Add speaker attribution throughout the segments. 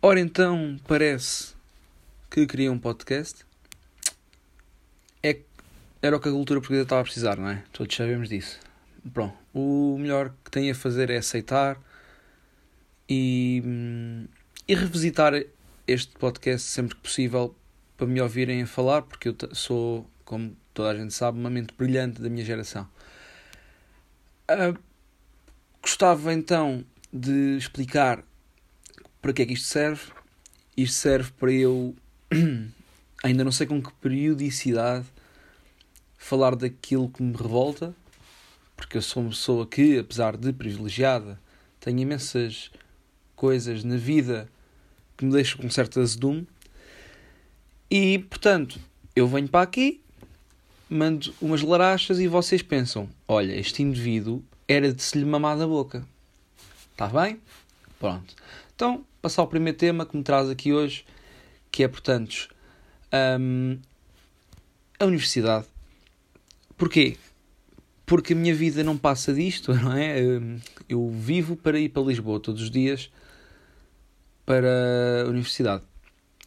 Speaker 1: Ora então, parece que queria um podcast. É, era o que a cultura portuguesa estava a precisar, não é? Todos sabemos disso. Pronto, o melhor que tem a fazer é aceitar e, e revisitar este podcast sempre que possível para me ouvirem a falar, porque eu sou, como toda a gente sabe, uma mente brilhante da minha geração. Uh, gostava então de explicar para que é que isto serve. Isto serve para eu, ainda não sei com que periodicidade, falar daquilo que me revolta, porque eu sou uma pessoa que, apesar de privilegiada, tenho imensas coisas na vida que me deixam com certo azedume. E, portanto, eu venho para aqui, mando umas larachas e vocês pensam: olha, este indivíduo era de se lhe mamar da boca. Está bem? Pronto. Então, passar ao primeiro tema que me traz aqui hoje, que é, portanto, um, a universidade. Porquê? Porque a minha vida não passa disto, não é? Hum, eu vivo para ir para Lisboa todos os dias para a universidade.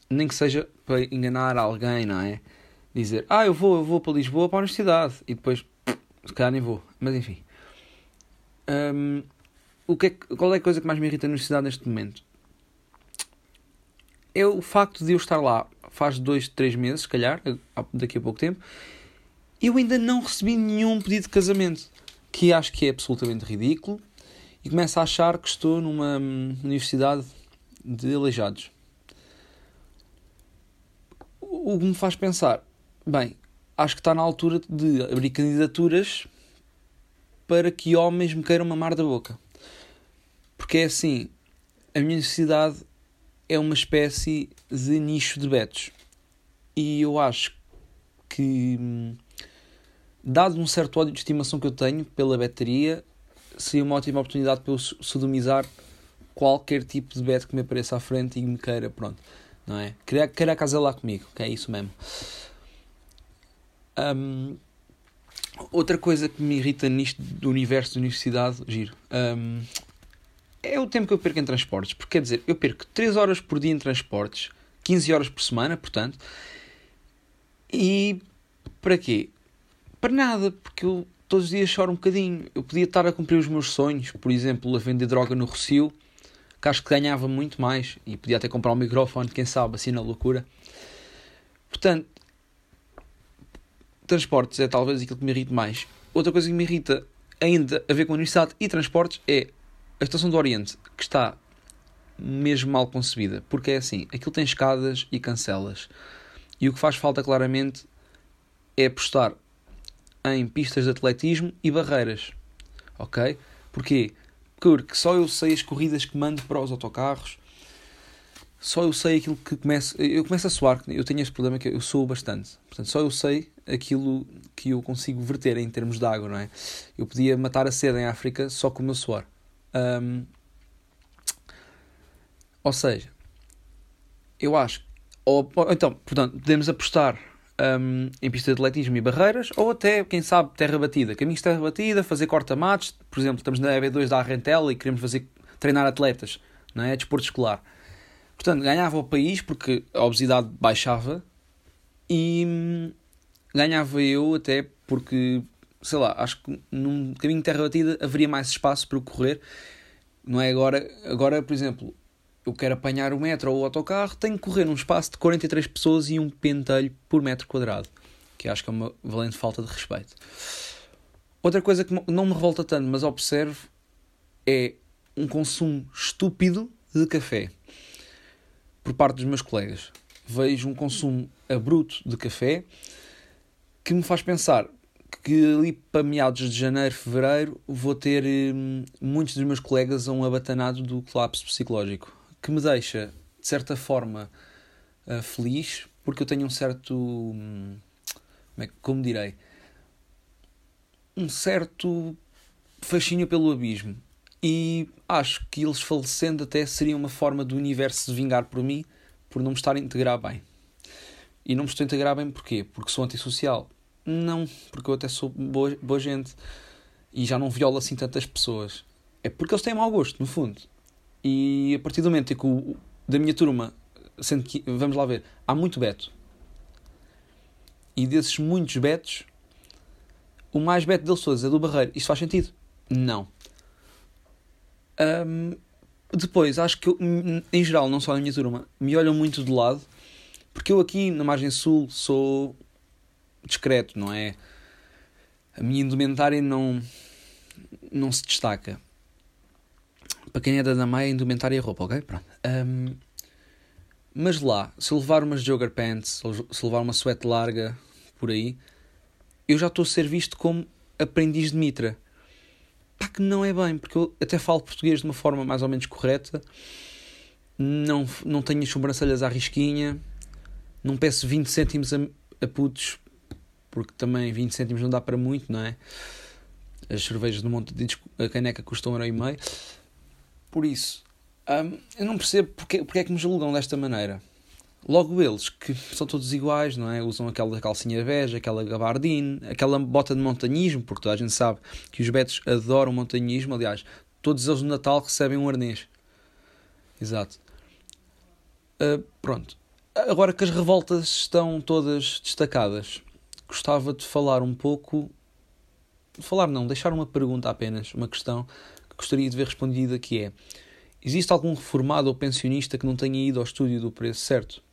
Speaker 1: Nem que seja para enganar alguém, não é? Dizer, ah, eu vou, eu vou para Lisboa para a universidade e depois, se calhar nem vou. Mas enfim. Um, o que é, qual é a coisa que mais me irrita na universidade neste momento? É o facto de eu estar lá faz dois, três meses, se calhar, daqui a pouco tempo, eu ainda não recebi nenhum pedido de casamento, que acho que é absolutamente ridículo, e começo a achar que estou numa hum, universidade de aleijados. O que me faz pensar, bem, acho que está na altura de abrir candidaturas para que homens me queiram mamar da boca. Porque é assim, a minha necessidade é uma espécie de nicho de betos. E eu acho que, dado um certo ódio de estimação que eu tenho pela bateria, seria uma ótima oportunidade para eu sodomizar qualquer tipo de beto que me apareça à frente e me queira, pronto, não é? Queira, queira casar lá comigo, que é isso mesmo. Um, outra coisa que me irrita nisto do universo da universidade, giro, um, é o tempo que eu perco em transportes. Porque quer dizer, eu perco 3 horas por dia em transportes, 15 horas por semana, portanto. E para quê? Para nada, porque eu todos os dias choro um bocadinho. Eu podia estar a cumprir os meus sonhos, por exemplo, a vender droga no Rocio, que acho que ganhava muito mais e podia até comprar um microfone, quem sabe, assim na loucura. Portanto, transportes é talvez aquilo que me irrita mais. Outra coisa que me irrita ainda a ver com a universidade e transportes é a estação do Oriente, que está mesmo mal concebida, porque é assim, aquilo tem escadas e cancelas. E o que faz falta claramente é apostar em pistas de atletismo e barreiras. Ok? Porquê? Porque só eu sei as corridas que mando para os autocarros, só eu sei aquilo que começa. Eu começo a suar, eu tenho este problema que eu sou bastante. Portanto, só eu sei aquilo que eu consigo verter em termos de água, não é? Eu podia matar a sede em África só com o meu suor. Um, ou seja, eu acho. Ou, então, portanto, podemos apostar um, em pista de atletismo e barreiras, ou até, quem sabe, terra batida. Caminhos de terra batida, fazer corta-matos. Por exemplo, estamos na EB2 da Arrentela e queremos fazer, treinar atletas, não é? Desporto escolar. Portanto, ganhava o país porque a obesidade baixava e hum, ganhava eu até porque sei lá, acho que num caminho de terra batida haveria mais espaço para correr. Não é agora, agora, por exemplo, eu quero apanhar o metro ou o autocarro, tenho que correr num espaço de 43 pessoas e um pentelho por metro quadrado, que acho que é uma valente falta de respeito. Outra coisa que não me revolta tanto, mas observo, é um consumo estúpido de café por parte dos meus colegas. Vejo um consumo abruto de café que me faz pensar, que ali para meados de janeiro, fevereiro, vou ter hum, muitos dos meus colegas a um abatanado do colapso psicológico, que me deixa, de certa forma, uh, feliz, porque eu tenho um certo. Hum, como, é, como direi? Um certo fascínio pelo abismo. E acho que eles falecendo até seria uma forma do universo se vingar por mim por não me estar a integrar bem. E não me estou a integrar bem porquê? Porque sou antissocial Não, porque eu até sou boa, boa gente e já não violo assim tantas pessoas. É porque eles têm mau gosto, no fundo. E a partir do momento em que o, da minha turma, sendo que, vamos lá ver, há muito beto. E desses muitos betos, o mais beto deles todos é do Barreiro. Isto faz sentido? Não. Depois, acho que eu, em geral, não só na minha turma, me olham muito de lado, porque eu aqui na margem sul sou discreto, não é? A minha indumentária não, não se destaca. Para quem é da Maia, indumentária é roupa, ok? Pronto. Um, mas lá, se eu levar umas jogger pants, se levar uma sweat larga por aí, eu já estou a ser visto como aprendiz de mitra. Pá, que não é bem, porque eu até falo português de uma forma mais ou menos correta, não, não tenho as sobrancelhas à risquinha, não peço 20 cêntimos a, a putos, porque também 20 cêntimos não dá para muito, não é? As cervejas do Monte de a caneca custam um euro e meio. Por isso, hum, eu não percebo porque, porque é que me julgam desta maneira. Logo eles, que são todos iguais, não é? Usam aquela calcinha bege, aquela gabardine, aquela bota de montanhismo, porque toda a gente sabe que os betos adoram montanhismo. Aliás, todos eles no Natal recebem um arnês. Exato. Uh, pronto. Agora que as revoltas estão todas destacadas, gostava de falar um pouco. Falar não, deixar uma pergunta apenas, uma questão que gostaria de ver respondida que é Existe algum reformado ou pensionista que não tenha ido ao estúdio do preço certo?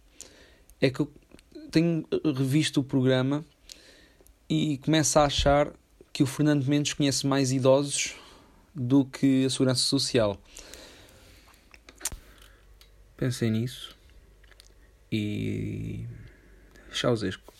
Speaker 1: É que eu tenho revisto o programa e começo a achar que o Fernando Mendes conhece mais idosos do que a Segurança Social. Pensei nisso e. Chauzesco.